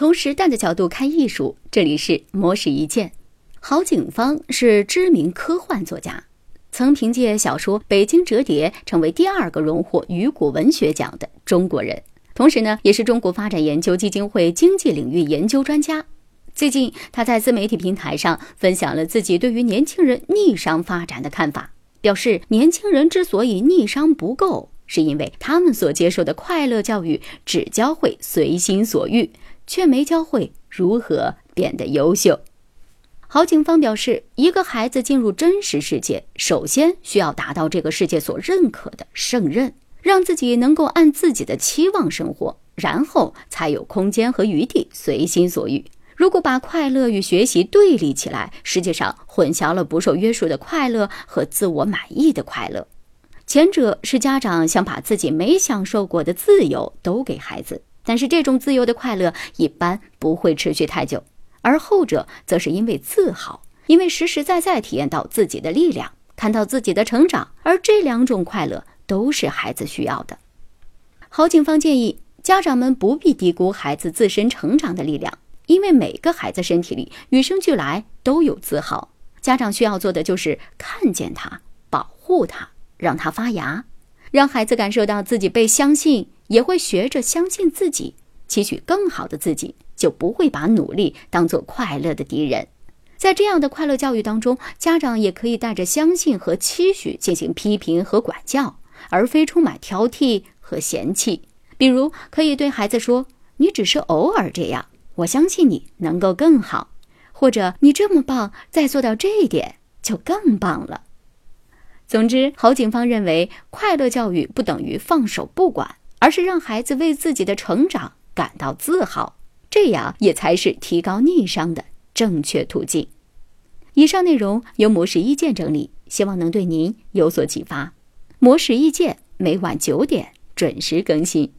从时代的角度看艺术，这里是魔石一剑。郝景芳是知名科幻作家，曾凭借小说《北京折叠》成为第二个荣获雨果文学奖的中国人。同时呢，也是中国发展研究基金会经济领域研究专家。最近，他在自媒体平台上分享了自己对于年轻人逆商发展的看法，表示年轻人之所以逆商不够，是因为他们所接受的快乐教育只教会随心所欲。却没教会如何变得优秀。郝景芳表示，一个孩子进入真实世界，首先需要达到这个世界所认可的胜任，让自己能够按自己的期望生活，然后才有空间和余地随心所欲。如果把快乐与学习对立起来，实际上混淆了不受约束的快乐和自我满意的快乐。前者是家长想把自己没享受过的自由都给孩子。但是这种自由的快乐一般不会持续太久，而后者则是因为自豪，因为实实在在体验到自己的力量，看到自己的成长，而这两种快乐都是孩子需要的。郝景芳建议家长们不必低估孩子自身成长的力量，因为每个孩子身体里与生俱来都有自豪，家长需要做的就是看见他，保护他，让他发芽，让孩子感受到自己被相信。也会学着相信自己，期许更好的自己，就不会把努力当做快乐的敌人。在这样的快乐教育当中，家长也可以带着相信和期许进行批评和管教，而非充满挑剔和嫌弃。比如，可以对孩子说：“你只是偶尔这样，我相信你能够更好。”或者“你这么棒，再做到这一点就更棒了。”总之，郝景芳认为，快乐教育不等于放手不管。而是让孩子为自己的成长感到自豪，这样也才是提高逆商的正确途径。以上内容由模式意见整理，希望能对您有所启发。模式意见每晚九点准时更新。